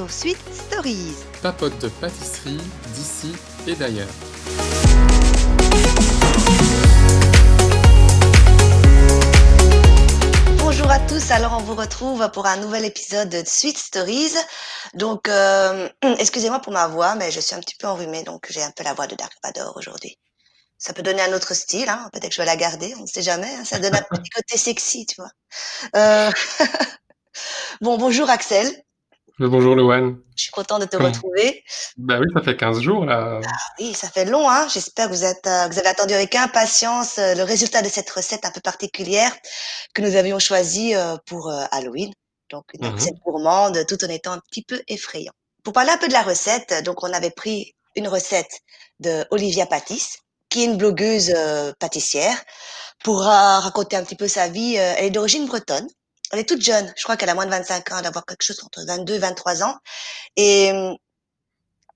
Sur Sweet Stories. Papote de pâtisserie d'ici et d'ailleurs. Bonjour à tous, alors on vous retrouve pour un nouvel épisode de Sweet Stories. Donc, euh, excusez-moi pour ma voix, mais je suis un petit peu enrhumée, donc j'ai un peu la voix de Dark Vador aujourd'hui. Ça peut donner un autre style, hein. peut-être que je vais la garder, on ne sait jamais. hein. Ça donne un petit côté sexy, tu vois. Euh, bon, bonjour Axel, Bonjour Loane. je suis contente de te Comment retrouver. Bah oui, ça fait 15 jours là. Oui, ça fait long, hein. J'espère que vous êtes, euh, que vous avez attendu avec impatience euh, le résultat de cette recette un peu particulière que nous avions choisie euh, pour Halloween. Donc, une Mhm. recette gourmande tout en étant un petit peu effrayant. Pour parler un peu de la recette, donc on avait pris une recette de Olivia Pattis, qui est une blogueuse pâtissière, pour raconter un petit peu sa vie. Elle est d'origine bretonne. Elle est toute jeune. Je crois qu'elle a moins de 25 ans, d'avoir quelque chose entre 22 et 23 ans. Et hum,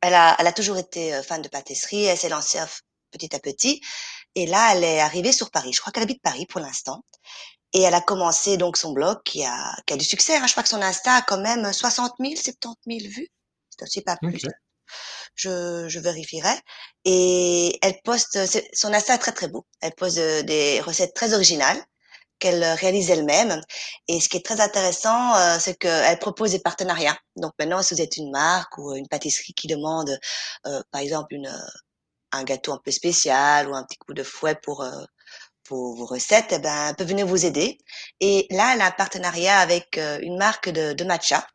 elle a, elle a toujours été euh, fan de pâtisserie. Elle s'est lancée euh, petit à petit. Et là, elle est arrivée sur Paris. Je crois qu'elle habite Paris pour l'instant. Et elle a commencé donc son blog qui a, qui a du succès. hein. Je crois que son Insta a quand même 60 000, 70 000 vues. C'est aussi pas plus. Je, je vérifierai. Et elle poste, son Insta est très très beau. Elle poste euh, des recettes très originales qu'elle euh, réalise elle-même. Et ce qui est très intéressant, euh, c'est qu'elle propose des partenariats. Donc maintenant, si vous êtes une marque ou une pâtisserie qui demande, euh, par exemple, une, euh, un gâteau un peu spécial ou un petit coup de fouet pour, euh, pour vos recettes, eh ben, elle peut venir vous aider. Et là, elle a un partenariat avec une marque de, de matcha.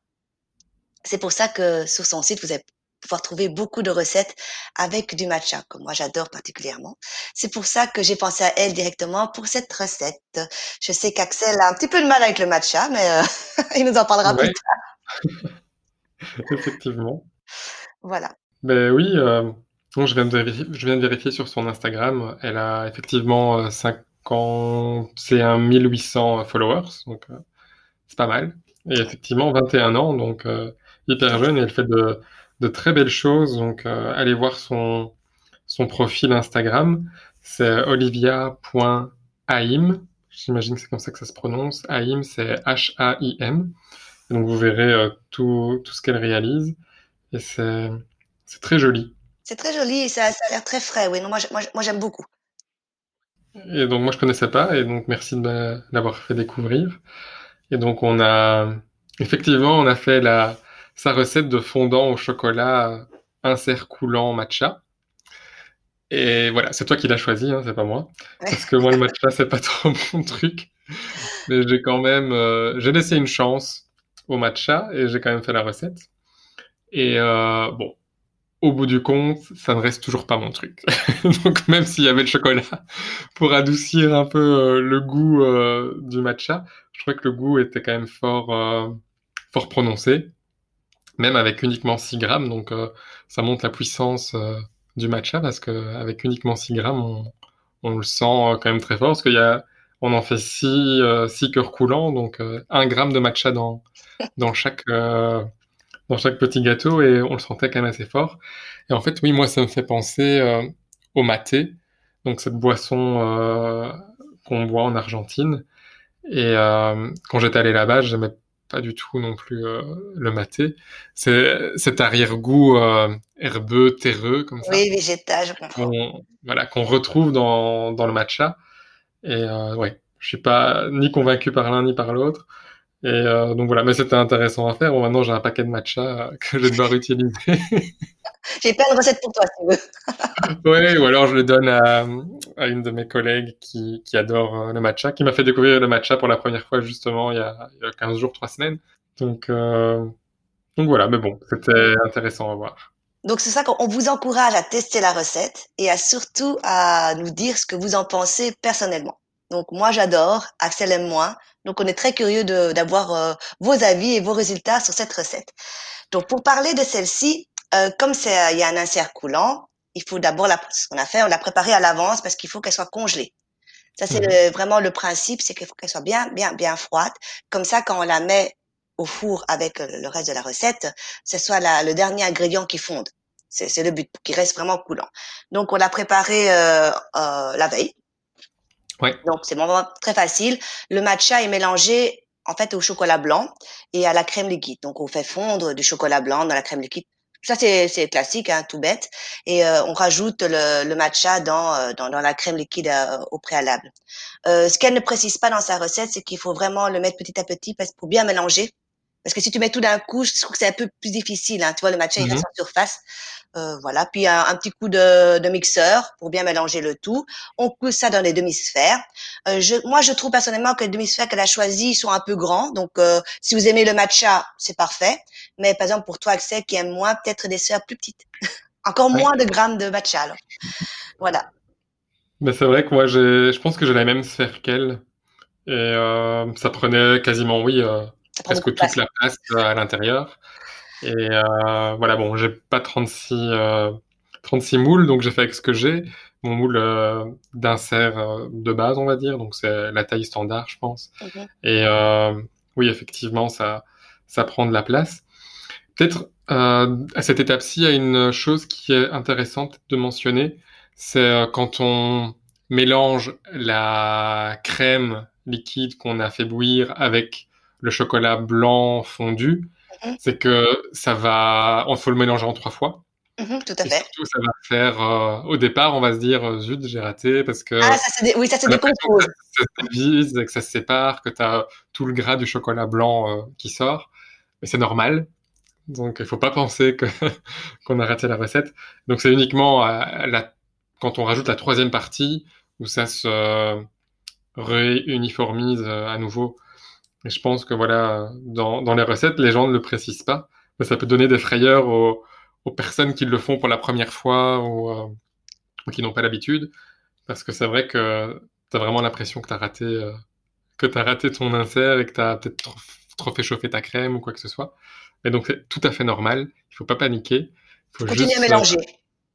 C'est pour ça que sur son site, vous allez pouvoir trouver beaucoup de recettes avec du matcha, que moi j'adore particulièrement. C'est pour ça que j'ai pensé à elle directement pour cette recette. Je sais qu'Axel a un petit peu de mal avec le matcha, mais euh, il nous en parlera Ouais, plus tard. effectivement. Voilà. Ben oui, euh, bon, je viens de vérifier, je viens de vérifier sur son Instagram. Elle a effectivement euh, 51 800 followers, donc euh, c'est pas mal. Et effectivement 21 ans, donc euh, hyper jeune, et elle fait de, de très belles choses. Donc euh, allez voir son, son profil Instagram. C'est olivia.aim. J'imagine que c'est comme ça que ça se prononce. Aim, c'est H-A-I-M. Donc vous verrez euh, tout, tout ce qu'elle réalise. Et c'est très joli. C'est très joli et ça, ça a l'air très frais. Oui, non, moi, moi, moi j'aime beaucoup. Et donc moi je connaissais pas, et donc merci de l'avoir fait découvrir. Et donc on a effectivement on a fait la sa recette de fondant au chocolat insert coulant matcha. Et voilà, c'est toi qui l'as choisi, hein, c'est pas moi. Parce que moi le matcha c'est pas trop mon truc. Mais j'ai quand même euh, j'ai laissé une chance au matcha et j'ai quand même fait la recette. Et euh, bon, au bout du compte, ça ne reste toujours pas mon truc. Donc même s'il y avait le chocolat pour adoucir un peu euh, le goût euh, du matcha, je trouvais que le goût était quand même fort, euh, fort prononcé, même avec uniquement 6 grammes. Donc euh, ça montre la puissance euh, du matcha parce que avec uniquement 6 grammes, on, on le sent euh, quand même très fort parce qu'il y a, on en fait 6, euh, 6 cœurs coulants, donc euh, 1 gramme de matcha dans, dans chaque, euh, dans chaque petit gâteau et on le sentait quand même assez fort. Et en fait, oui, moi, ça me fait penser euh, au maté, donc cette boisson euh, qu'on boit en Argentine. Et euh, quand j'étais allé là-bas, j'aimais pas du tout non plus euh, le maté. C'est cet arrière-goût euh, herbeux, terreux, comme ça, Oui, végétal, je comprends. qu'on voilà, qu'on retrouve dans, dans le matcha. Et euh, ouais, je suis pas ni convaincu par l'un ni par l'autre. Et euh, donc voilà, mais c'était intéressant à faire. Bon, maintenant j'ai un paquet de matcha euh, que je vais devoir utiliser. J'ai plein de recettes pour toi, si tu veux. Ouais, ou alors je le donne à, à une de mes collègues qui, qui adore euh, le matcha, qui m'a fait découvrir le matcha pour la première fois justement il y a, il y a 15 jours, 3 semaines. Donc, euh, donc voilà, mais bon, c'était intéressant à voir. Donc, c'est ça qu'on on vous encourage à tester la recette et à surtout à nous dire ce que vous en pensez personnellement. Donc, moi, j'adore, Axel aime moins. Donc, on est très curieux d'avoir euh, vos avis et vos résultats sur cette recette. Donc, pour parler de celle-ci, euh, comme c'est, euh, il y a un insert coulant, il faut d'abord la, ce qu'on a fait, on l'a préparée à l'avance parce qu'il faut qu'elle soit congelée. Ça, c'est le- vraiment le principe, c'est qu'il faut qu'elle soit bien, bien, bien froide. Comme ça, quand on la met au four avec euh, le reste de la recette, ce soit la- le dernier ingrédient qui fonde. C'est le but, qu'il reste vraiment coulant. Donc, on l'a préparé euh, euh, la veille. Donc, c'est vraiment très facile. Le matcha est mélangé en fait au chocolat blanc et à la crème liquide. Donc on fait fondre du chocolat blanc dans la crème liquide. Ça c'est classique, hein, tout bête. Et euh, on rajoute le, le matcha dans, euh, dans, dans la crème liquide euh, au préalable. ce qu'elle ne précise pas dans sa recette, c'est qu'il faut vraiment le mettre petit à petit parce pour bien mélanger. Parce que si tu mets tout d'un coup, je trouve que c'est un peu plus difficile. Hein. Tu vois, le matcha, il Mmh reste en surface. Euh, voilà. Puis un, un petit coup de, de mixeur pour bien mélanger le tout. On coule ça dans les demi-sphères. Euh, je, moi, je trouve personnellement que les demi-sphères qu'elle a choisies sont un peu grands. Donc, euh, si vous aimez le matcha, c'est parfait. Mais par exemple, pour toi, Axel, qui aime moins, peut-être des sphères plus petites. Encore moins de grammes de matcha. Alors. Voilà. Mais c'est vrai que moi, je pense que j'ai la même sphère qu'elle. Et euh, ça prenait quasiment, oui, euh, presque place. toute la place euh, à l'intérieur. Et euh, voilà, bon, j'ai pas 36, euh, 36 moules, donc j'ai fait avec ce que j'ai. Mon moule euh, d'insert euh, de base, on va dire, donc c'est la taille standard, je pense. Et euh, oui, effectivement, ça, ça prend de la place. Peut-être euh, à cette étape-ci, il y a une chose qui est intéressante de mentionner, c'est euh, quand on mélange la crème liquide qu'on a fait bouillir avec le chocolat blanc fondu, Mhm. c'est que ça va, il faut le mélanger en trois fois. Mhm, tout à Et fait. surtout, ça va faire, euh, au départ, on va se dire, euh, zut, j'ai raté, parce que Ah, ça oui, ça se décompose. que ça se divise que ça se sépare, que tu as tout le gras du chocolat blanc euh, qui sort. Mais c'est normal. Donc, il faut pas penser qu'on a raté la recette. Donc, c'est uniquement à- la, quand on rajoute la troisième partie où ça se réuniformise à nouveau. Et je pense que voilà, dans, dans les recettes, les gens ne le précisent pas. Mais ça peut donner des frayeurs aux, aux personnes qui le font pour la première fois ou, euh, ou qui n'ont pas l'habitude. Parce que c'est vrai que tu as vraiment l'impression que tu as raté, euh, que t'as raté ton insert et que tu as peut-être trop, trop fait chauffer ta crème ou quoi que ce soit. Mais donc c'est tout à fait normal. Il faut pas paniquer. Il faut Continue à mélanger.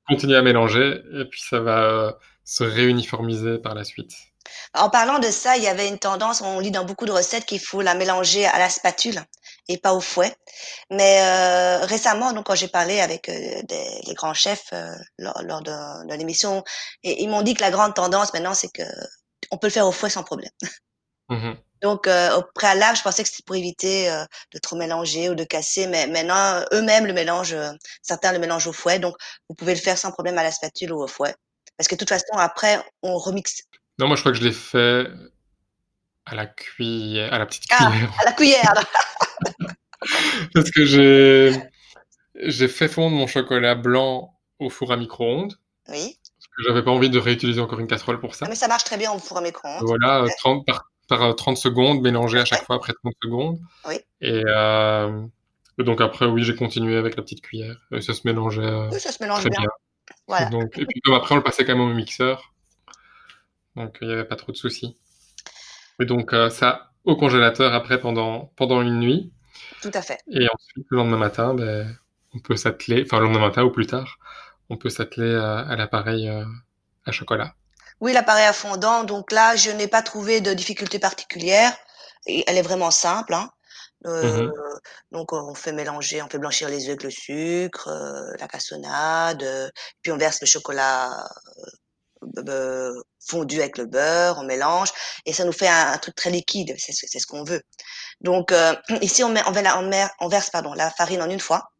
continuer à mélanger et puis ça va se réuniformiser par la suite. En parlant de ça, il y avait une tendance, on lit dans beaucoup de recettes qu'il faut la mélanger à la spatule et pas au fouet. Mais euh, récemment, donc quand j'ai parlé avec euh, des, les grands chefs euh, lors, lors de, de l'émission, et ils m'ont dit que la grande tendance maintenant, c'est que on peut le faire au fouet sans problème. Mhm. Donc euh, au préalable, je pensais que c'était pour éviter euh, de trop mélanger ou de casser, mais maintenant eux-mêmes le mélangent, certains le mélangent au fouet, donc vous pouvez le faire sans problème à la spatule ou au fouet. Parce que de toute façon, après, on remixe Non, moi je crois que je l'ai fait à la cuillère, à la petite Ah, cuillère. à la cuillère. Parce que j'ai j'ai fait fondre mon chocolat blanc au four à micro-ondes. Oui. Parce que j'avais pas envie de réutiliser encore une casserole pour ça. Ah, mais ça marche très bien au four à micro-ondes. Voilà, euh, Ouais. 30, par, par euh, 30 secondes, mélangé à chaque fois après 30 secondes. Oui. Et, euh, et donc après, oui, j'ai continué avec la petite cuillère. Et ça se mélangeait euh, Oui, ça se mélange très bien. bien. Voilà. Donc, et puis comme après, on le passait quand même au mixeur. Donc il n'y avait pas trop de soucis. Et donc euh, ça au congélateur après pendant, pendant une nuit. Tout à fait. Et ensuite, le lendemain matin, ben, on peut s'atteler, enfin le lendemain matin ou plus tard, on peut s'atteler à, à l'appareil euh, à chocolat. Oui, l'appareil à fondant. Donc là, je n'ai pas trouvé de difficulté particulière. Et elle est vraiment simple. Hein. Euh, Mhm. Donc on fait mélanger, on fait blanchir les œufs avec le sucre, euh, la cassonade, euh, puis on verse le chocolat euh, fondu avec le beurre, on mélange et ça nous fait un, un truc très liquide. C'est ce, qu'on veut. Donc euh, ici on, met, on, met la- on, met- on verse pardon la farine en une fois.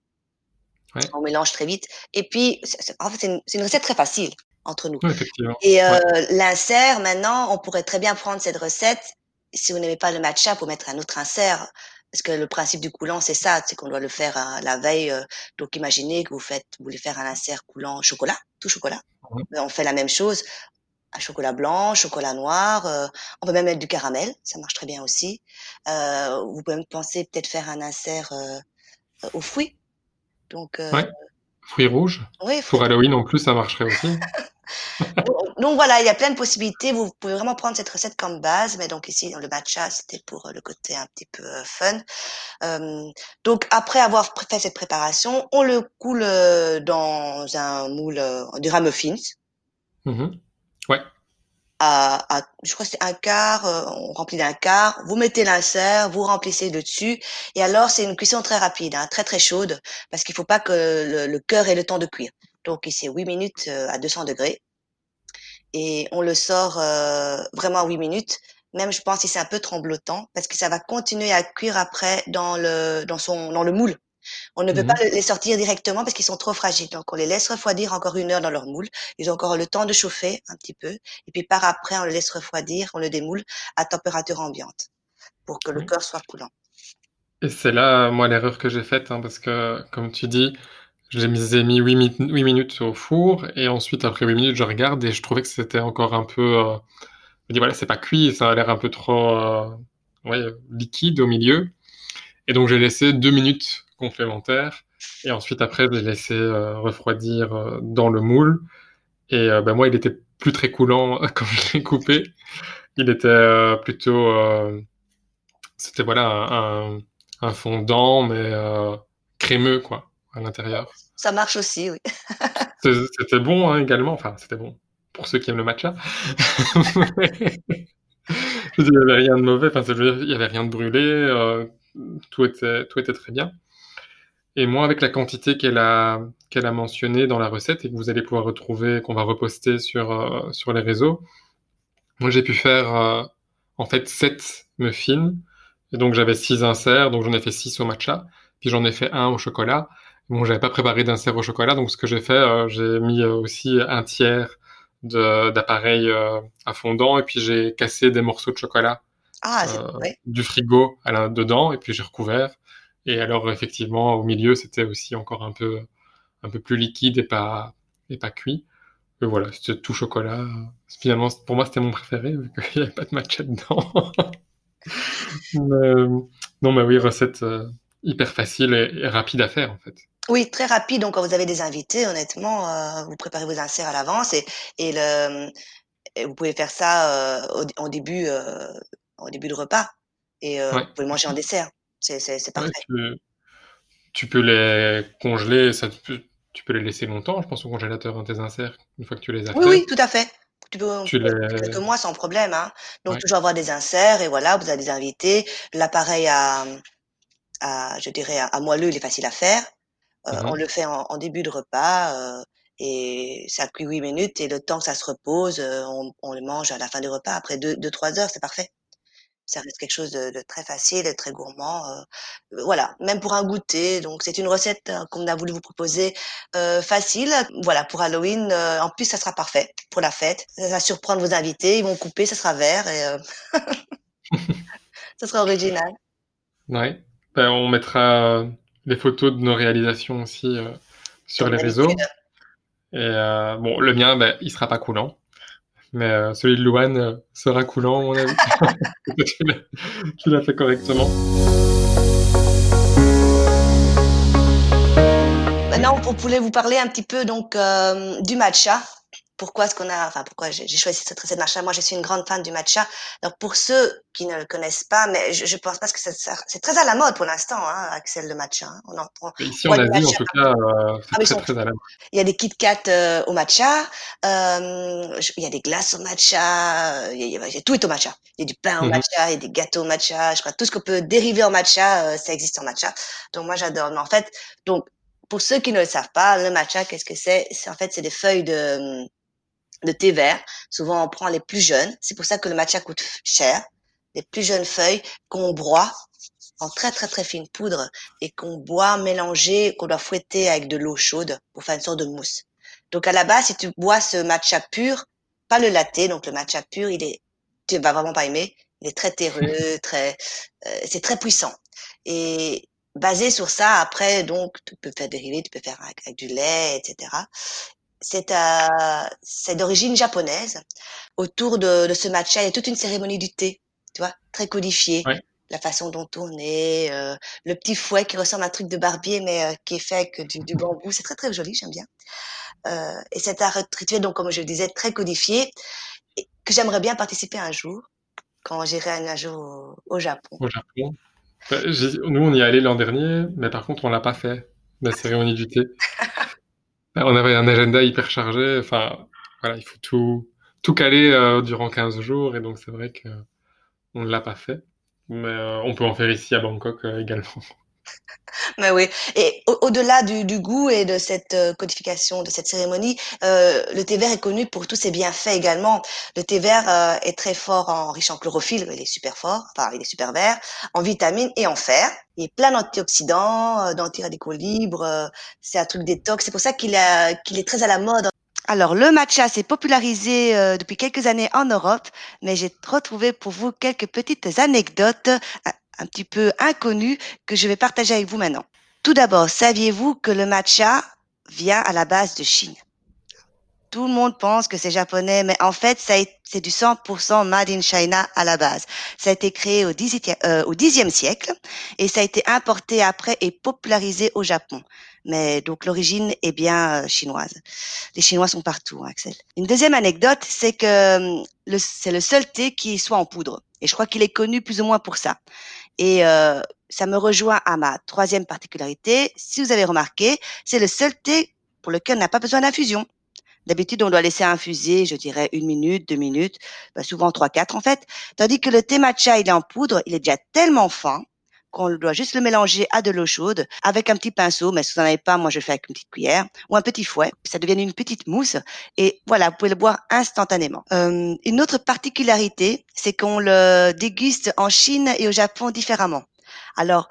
Ouais. On mélange très vite et puis en fait c'est une, recette très facile entre nous. Et euh, Ouais. l'insert, maintenant, on pourrait très bien prendre cette recette. Si vous n'aimez pas le matcha, pour mettre un autre insert. Parce que le principe du coulant, c'est ça, c'est qu'on doit le faire euh, la veille. euh, donc, imaginez que vous faites, vous voulez faire un insert coulant chocolat, tout chocolat. Ben, on fait la même chose. Un chocolat blanc, chocolat noir. euh, on peut même mettre du caramel, ça marche très bien aussi. Euh, vous pouvez même penser peut-être faire un insert euh, aux fruits. Donc, Ouais. Fruits rouges. oui, Pour Halloween en plus, ça marcherait aussi. Donc, voilà, il y a plein de possibilités. Vous pouvez vraiment prendre cette recette comme base, mais donc ici le matcha c'était pour euh, le côté un petit peu euh, fun. Euh, donc après avoir fait cette préparation, on le coule euh, dans un moule du muffins Mhm. Ouais. à, à je crois que c'est un quart, euh, on remplit d'un quart. Vous mettez l'insert, vous remplissez dessus, et alors c'est une cuisson très rapide, hein, très très chaude, parce qu'il faut pas que le, le cœur ait le temps de cuire. Donc ici 8 minutes euh, à 200 degrés. Et on le sort euh, vraiment à 8 minutes. même je pense si c'est un peu tremblotant, parce que ça va continuer à cuire après dans le, dans son, dans le moule. On ne peut pas Mhm. les sortir directement parce qu'ils sont trop fragiles. Donc, on les laisse refroidir encore une heure dans leur moule. Ils ont encore le temps de chauffer un petit peu. Et puis, par après, on le laisse refroidir, on le démoule à température ambiante pour que le Oui. cœur soit coulant. Et c'est là, moi, l'erreur que j'ai faite, hein, parce que, comme tu dis, j'ai mis, j'ai mis 8, mi- 8 minutes au four, et ensuite, après 8 minutes, je regarde, et je trouvais que c'était encore un peu... euh, je me dis, voilà, c'est pas cuit, ça a l'air un peu trop euh, liquide au milieu. Et donc, j'ai laissé 2 minutes complémentaires, et ensuite, après, je l'ai laissé euh, refroidir euh, dans le moule. Et ben, moi, il était plus très coulant quand je l'ai coupé. Il était plutôt... c'était, voilà, un, un, fondant, mais crémeux, quoi, à l'intérieur. Ça marche aussi, oui. C'était bon hein, également, enfin c'était bon pour ceux qui aiment le matcha. Il n'y avait rien de mauvais, enfin, il n'y avait rien de brûlé, euh, tout était, tout était très bien. Et moi, avec la quantité qu'elle a, qu'elle a mentionnée dans la recette et que vous allez pouvoir retrouver, qu'on va reposter sur, euh, sur les réseaux, moi j'ai pu faire euh, en fait 7 muffins. Et donc j'avais 6 inserts, donc j'en ai fait 6 au matcha, puis j'en ai fait un au chocolat. Bon, j'avais pas préparé d'insert au chocolat, donc ce que j'ai fait, euh, j'ai mis euh, aussi un tiers de, d'appareil euh, à fondant, et puis j'ai cassé des morceaux de chocolat Ah, euh, ouais. du frigo à l'in- dedans, et puis j'ai recouvert. Et alors effectivement, au milieu, c'était aussi encore un peu, un peu plus liquide et pas, et pas cuit. Et voilà, c'était tout chocolat. Finalement, pour moi, c'était mon préféré, vu qu'il n'y avait pas de matcha dedans. Mais, non, mais oui, recette hyper facile et, et rapide à faire, en fait. Oui, très rapide. Donc, quand vous avez des invités, honnêtement, euh, vous préparez vos inserts à l'avance et, et, le, et vous pouvez faire ça euh, au, au début, euh, au début de repas. Et euh, Ouais, vous pouvez le manger en dessert. C'est, ouais, parfait. tu, tu peux les congeler, ça, te peut- tu peux les laisser longtemps, je pense, au congélateur, hein, tes inserts, une fois que tu les as Oui, oui, faits. tout à fait. Tu peux, Tu quelques mois sans problème. Hein. Donc, Ouais. toujours avoir des inserts et voilà, vous avez des invités. L'appareil à, à, je dirais, à, à moelleux, il est facile à faire. Euh, on Mhm. le fait en, en début de repas euh, et ça cuit 8 minutes et le temps que ça se repose, euh, on, on le mange à la fin du repas. Après 2 deux, trois heures, c'est parfait. Ça reste quelque chose de, de très facile et très gourmand. euh, voilà, même pour un goûter. Donc, c'est une recette euh, qu'on a voulu vous proposer euh, facile. Voilà, pour Halloween. euh, en plus, ça sera parfait pour la fête. Ça va surprendre vos invités. Ils vont couper, ça sera vert et euh, ça sera original. Ouais. Ben, on mettra les photos de nos réalisations aussi euh, sur les réseaux. Et euh, bon, le mien, ben, il sera pas coulant. Mais euh, celui de Louane euh, sera coulant, à mon avis. tu l'as fait correctement. Maintenant, on voulait vous parler un petit peu donc euh, du matcha. Pourquoi est-ce qu'on a, enfin pourquoi j'ai choisi cette recette matcha Moi, je suis une grande fan du matcha. Donc pour ceux qui ne le connaissent pas, mais je, je pense pas que c'est très à la mode pour l'instant, hein, Axel le matcha. hein. On en prend. Ici, on en Asie, en matcha tout cas, euh, Ah, c'est mais ils très, sont très à la mode. Il y a des Kit Kat euh, au matcha, euh, je- il y a des glaces au matcha, il y a, il y a- tout est au matcha. Il y a du pain au Mhm. matcha, il y a des gâteaux au matcha, je crois tout ce qu'on peut dériver en matcha, euh, ça existe en matcha. Donc moi j'adore. Mais en fait, donc pour ceux qui ne le savent pas, le matcha, qu'est-ce que c'est? C'est en fait c'est des feuilles de de thé vert. Souvent on prend les plus jeunes. C'est pour ça que le matcha coûte cher. Les plus jeunes feuilles qu'on broie en très très très fine poudre et qu'on boit mélangé, qu'on doit fouetter avec de l'eau chaude pour faire une sorte de mousse. Donc à la base, si tu bois ce matcha pur, pas le latte, donc le matcha pur, il est, tu vas vraiment pas aimer. Il est très terreux, très, euh, c'est très puissant. Et basé sur ça, après, donc tu peux faire dériver, tu peux faire avec, avec du lait, etc. C'est euh, c'est d'origine japonaise. Autour de, de ce matcha, il y a toute une cérémonie du thé, tu vois, très codifiée Ouais. la façon dont on est, euh, le petit fouet qui ressemble à un truc de barbier, mais euh, qui est fait avec du, du bambou. C'est très, très joli, j'aime bien. Et c'est un rituel, donc, comme je le disais, très codifié, et que j'aimerais bien participer un jour, quand j'irai un jour au, au Japon. Au Japon. Nous, on y est allé l'an dernier, mais par contre, on l'a pas fait, la cérémonie du thé. On avait un agenda hyper chargé. Enfin, voilà, il faut tout, tout caler euh, durant 15 jours, et donc c'est vrai que on ne l'a pas fait. Mais euh, on peut en faire ici à Bangkok euh, également. Mais oui. Et au- au-delà du, du goût et de cette euh, codification, de cette cérémonie, euh, le thé vert est connu pour tous ses bienfaits également. Le thé vert euh, est très fort en riche en chlorophylle, il est super fort, enfin il est super vert, en vitamines et en fer. Il est plein d'antioxydants, euh, d'antiradicaux libres. euh, c'est un truc détox. C'est pour ça qu'il qu'il est très à la mode. Alors, le matcha s'est popularisé euh, depuis quelques années en Europe, mais j'ai retrouvé pour vous quelques petites anecdotes un, un petit peu inconnues que je vais partager avec vous maintenant. Tout d'abord, saviez-vous que le matcha vient à la base de Chine? Tout le monde pense que c'est japonais, mais en fait, c'est du 100% made in China à la base. Ça a été créé au 10e, euh, au 10e siècle et ça a été importé après et popularisé au Japon. Mais donc l'origine est bien euh, chinoise. Les Chinois sont partout, hein, Axel. Une deuxième anecdote, c'est que le- c'est le seul thé qui soit en poudre. Et je crois qu'il est connu plus ou moins pour ça. Et euh, ça me rejoint à ma troisième particularité. Si vous avez remarqué, c'est le seul thé pour lequel on n'a pas besoin d'infusion. D'habitude, on doit laisser infuser, je dirais, une minute, deux minutes, ben, souvent trois, quatre en fait. Tandis que le thé matcha, il est en poudre, il est déjà tellement fin qu'on doit juste le mélanger à de l'eau chaude avec un petit pinceau, mais si vous n'en avez pas, moi je le fais avec une petite cuillère ou un petit fouet. Ça devient une petite mousse et voilà, vous pouvez le boire instantanément. Euh, une autre particularité, c'est qu'on le déguste en Chine et au Japon différemment. Alors,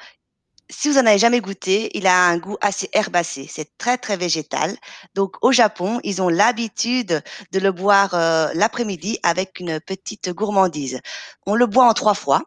si vous en avez jamais goûté, il a un goût assez herbacé. C'est très très végétal. Donc au Japon, ils ont l'habitude de le boire euh, l'après-midi avec une petite gourmandise. On le boit en trois fois.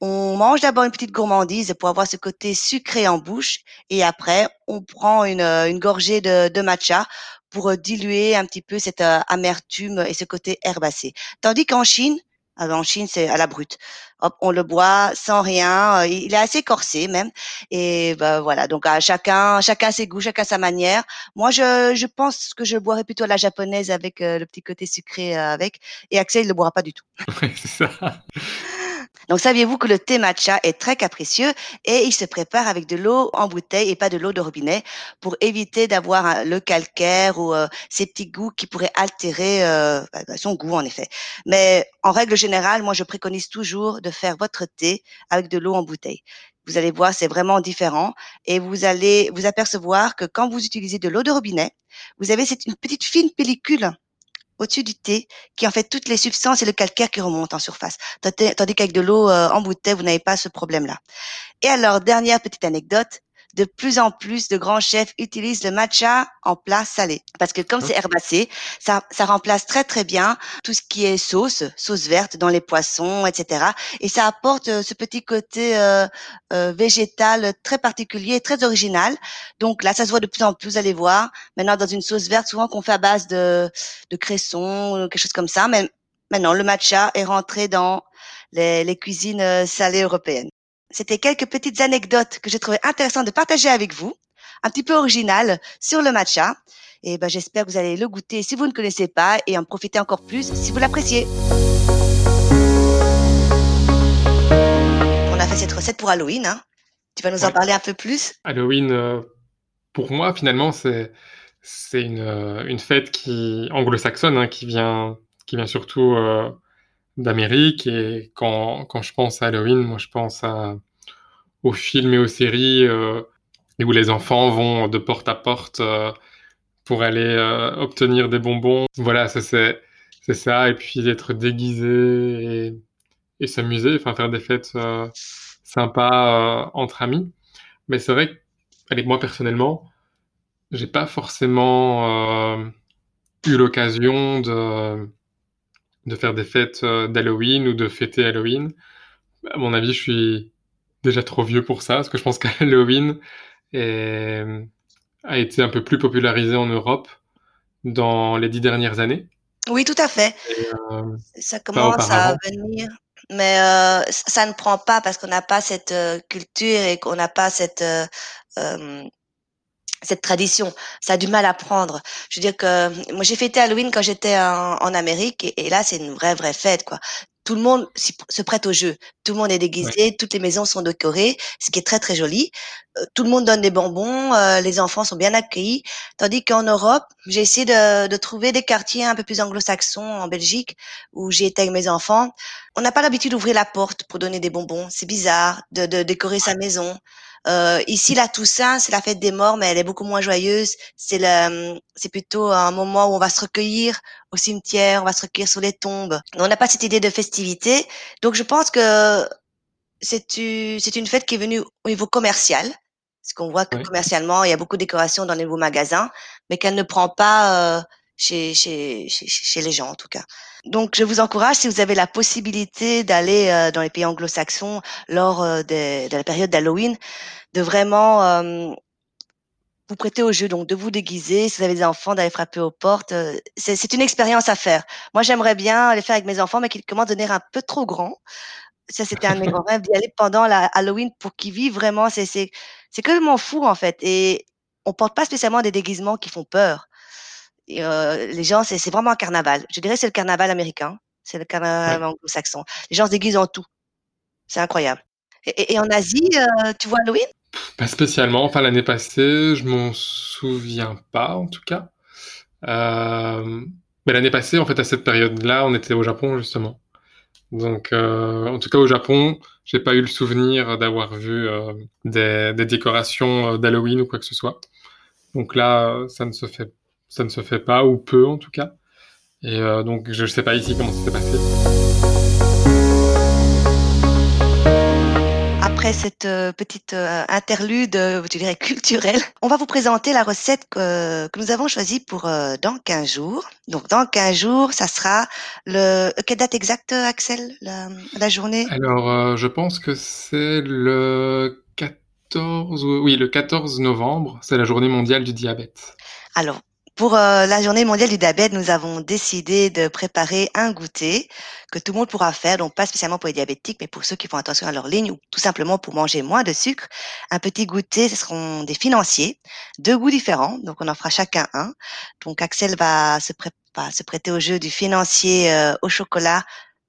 On mange d'abord une petite gourmandise pour avoir ce côté sucré en bouche et après on prend une, euh, une gorgée de, de matcha pour euh, diluer un petit peu cette amertume et ce côté herbacé. Tandis qu'en Chine, en Chine c'est à la brute. Hop, on le boit sans rien. euh, Il est assez corsé même. Et ben voilà, donc à chacun, chacun ses goûts, chacun sa manière. Moi, je, je pense que je boirais plutôt à la japonaise avec euh, le petit côté sucré euh, avec. Et Axel, il le boira pas du tout. Ouais, c'est ça. Donc, saviez-vous que le thé matcha est très capricieux et il se prépare avec de l'eau en bouteille et pas de l'eau de robinet pour éviter d'avoir un- le calcaire ou euh, ces petits goûts qui pourraient altérer euh, son goût en effet. Mais en règle générale, moi, je préconise toujours de faire votre thé avec de l'eau en bouteille. Vous allez voir, c'est vraiment différent et vous allez vous apercevoir que quand vous utilisez de l'eau de robinet, vous avez cette, une petite fine pellicule au-dessus du thé qui en fait toutes les substances et le calcaire qui remontent en surface. Tandis qu'avec de l'eau euh, en bouteille, vous n'avez pas ce problème-là. Et alors, dernière petite anecdote, de plus en plus de grands chefs utilisent le matcha en plat salé. Parce que comme c'est herbacé, ça, ça remplace très très bien tout ce qui est sauce, sauce verte dans les poissons, etc. Et ça apporte euh, ce petit côté euh, euh, végétal très particulier, très original. Donc là, ça se voit de plus en plus, vous allez voir. Maintenant, dans une sauce verte, souvent qu'on fait à base de, de cresson, ou quelque chose comme ça. Mais maintenant, le matcha est rentré dans les, les cuisines euh, salées européennes. C'était quelques petites anecdotes que j'ai trouvé intéressantes de partager avec vous, un petit peu originales sur le matcha. Et ben, j'espère que vous allez le goûter si vous ne connaissez pas et en profiter encore plus si vous l'appréciez. On a fait cette recette pour Halloween. Hein. Tu vas nous en parler un peu plus? Halloween, euh, pour moi, finalement, c'est c'est une, euh, une fête qui anglo-saxonne, hein, qui vient qui vient surtout euh, d'Amérique. Et quand quand je pense à Halloween, moi, je pense à aux films et aux séries euh, où les enfants vont de porte à porte euh, pour aller euh, obtenir des bonbons. Voilà, ça c'est c'est ça. Et puis d'être déguisé et, et s'amuser, enfin faire des fêtes sympas entre amis. Mais c'est vrai que, moi personnellement, j'ai pas forcément eu l'occasion de, de faire des fêtes d'Halloween ou de fêter Halloween. À mon avis, je suis déjà trop vieux pour ça, parce que je pense qu'Halloween est- a été un peu plus popularisé en Europe dans les dix dernières années. Oui, tout à fait. Et, euh, Ça commence à venir, mais euh, ça ne prend pas parce qu'on n'a pas cette euh, culture et qu'on n'a pas cette euh, euh, cette tradition. Ça a du mal à prendre. Je veux dire que moi j'ai fêté Halloween quand j'étais en, en Amérique et, et là c'est une vraie vraie fête quoi. Tout le monde se prête au jeu. Tout le monde est Ouais. déguisé, toutes les maisons sont décorées, ce qui est très très joli. Euh, tout le monde donne des bonbons, euh, les enfants sont bien accueillis. Tandis qu'en Europe, j'ai essayé de, de trouver des quartiers un peu plus anglo-saxons en Belgique où j'ai été avec mes enfants. On n'a pas l'habitude d'ouvrir la porte pour donner des bonbons. C'est bizarre de, de décorer sa maison. Euh, ici, la Toussaint, c'est la fête des morts, mais elle est beaucoup moins joyeuse. C'est le, c'est plutôt un moment où on va se recueillir au cimetière, on va se recueillir sur les tombes. On n'a pas cette idée de festivité. Donc, je pense que c'est une, c'est une fête qui est venue au niveau commercial. Parce qu'on voit que Oui. commercialement, il y a beaucoup de décorations dans les nouveaux magasins, mais qu'elle ne prend pas euh, chez, chez, chez, chez les gens, en tout cas. Donc, je vous encourage, si vous avez la possibilité d'aller euh, dans les pays anglo-saxons lors euh, des- de la période d'Halloween, de vraiment euh, vous prêter au jeu, donc de vous déguiser, si vous avez des enfants, d'aller frapper aux portes. euh, c'est une expérience à faire. Moi, j'aimerais bien les faire avec mes enfants, mais qu'ils commencent à devenir un peu trop grands. Ça, c'était un de mes grands rêves, d'y aller pendant la Halloween pour qu'ils vivent vraiment. C'est complètement fou, en fait. Et on porte pas spécialement des déguisements qui font peur. Et heu, les gens, c'est vraiment un carnaval. Je dirais, c'est le carnaval américain, c'est le Ouais. carnaval anglo-saxon. Les gens se déguisent en tout. C'est incroyable. Et en Asie, heu, tu vois Halloween? Pas spécialement. Enfin, l'année passée, je m'en souviens pas, en tout cas. Euh, mais l'année passée, en fait, à cette période-là, on était au Japon, justement. Donc, euh, en tout cas, au Japon, j'ai pas eu le souvenir d'avoir vu euh, des, des décorations euh, d'Halloween ou quoi que ce soit. Donc là, euh, ça ne se fait, ça ne se fait pas, ou peu, en tout cas. Et euh, donc, je sais pas ici comment ça s'est passé. Après cette, heu, petite, heu, interlude, je dirais culturelle, on va vous présenter la recette que que nous avons choisie pour, dans 15 jours. Donc dans 15 jours, ça sera le quelle date exacte, Axel, la la journée? Alors, euh, je pense que c'est le 14, oui, le 14 novembre, c'est la journée mondiale du diabète. Alors, pour euh, la journée mondiale du diabète, nous avons décidé de préparer un goûter que tout le monde pourra faire, donc pas spécialement pour les diabétiques, mais pour ceux qui font attention à leur ligne ou tout simplement pour manger moins de sucre. Un petit goûter, ce seront des financiers, deux goûts différents, donc on en fera chacun un. Donc Axel va se, pré- va se prêter au jeu du financier euh, au chocolat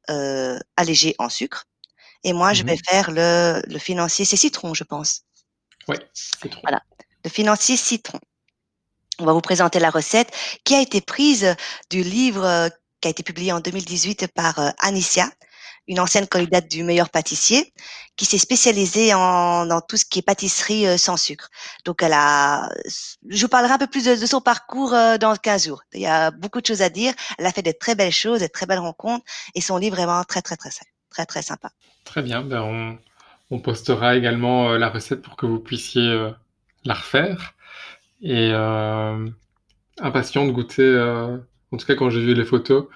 euh, allégé en sucre. Et moi, je vais Mhm. faire le, le financier, c'est citron, je pense. Ouais, c'est trop. Voilà, le financier citron. On va vous présenter la recette qui a été prise du livre euh, qui a été publié en 2018 par euh, Anicia, une ancienne candidate du meilleur pâtissier, qui s'est spécialisée en, dans tout ce qui est pâtisserie euh, sans sucre. Donc, elle a, je vous parlerai un peu plus de, son parcours dans 15 jours. Il y a beaucoup de choses à dire. Elle a fait de très belles choses, de très belles rencontres, et son livre est vraiment très, très, très, très, très sympa. Très bien. Ben on, on postera également la recette pour que vous puissiez la refaire. Et euh, impatient de goûter. euh, en tout cas, quand j'ai vu les photos,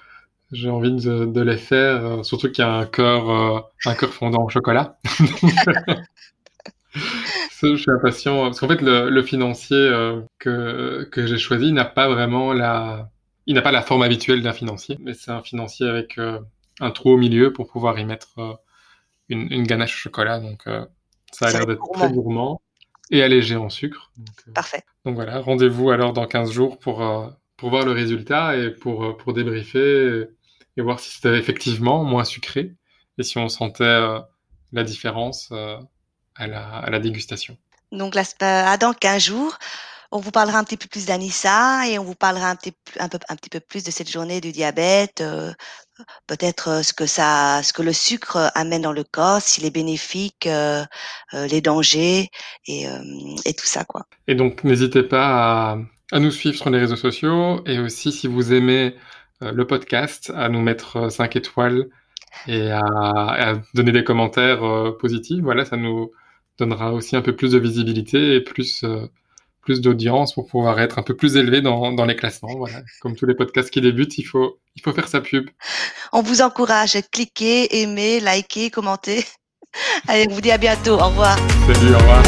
j'ai envie de, de les faire. euh, surtout qu'il y a un cœur, un cœur fondant au chocolat. Je suis impatient parce qu'en fait, le, le financier euh, que que j'ai choisi n'a pas vraiment la, il n'a pas la forme habituelle d'un financier, mais c'est un financier avec euh, un trou au milieu pour pouvoir y mettre euh, une, une ganache au chocolat. Donc, ça a l'air être d'être très gourmand. Et allégé en sucre. Donc, euh, Parfait. donc voilà, rendez-vous alors dans 15 jours pour, euh, pour voir le résultat et pour, euh, pour débriefer et, et voir si c'était effectivement moins sucré et si on sentait euh, la différence euh, à, la, à la dégustation. Donc, là, à dans 15 jours. On vous parlera un petit peu plus d'Anissa et on vous parlera un petit, un peu, un petit peu plus de cette journée du diabète, euh, peut-être euh, ce que ça, ce que le sucre euh, amène dans le corps, s'il est bénéfique, euh, les dangers et, et tout ça, quoi. Et donc n'hésitez pas à, nous suivre sur les réseaux sociaux et aussi si vous aimez le podcast, à nous mettre 5 étoiles et à, donner des commentaires positifs. Voilà, ça nous donnera aussi un peu plus de visibilité et plus, plus d'audience pour pouvoir être un peu plus élevé dans, dans les classements. Voilà, comme tous les podcasts qui débutent, il faut, il faut faire sa pub. On vous encourage, cliquez, aimez, likez, commentez. Allez, on vous dit à bientôt. Au revoir. Salut, au revoir.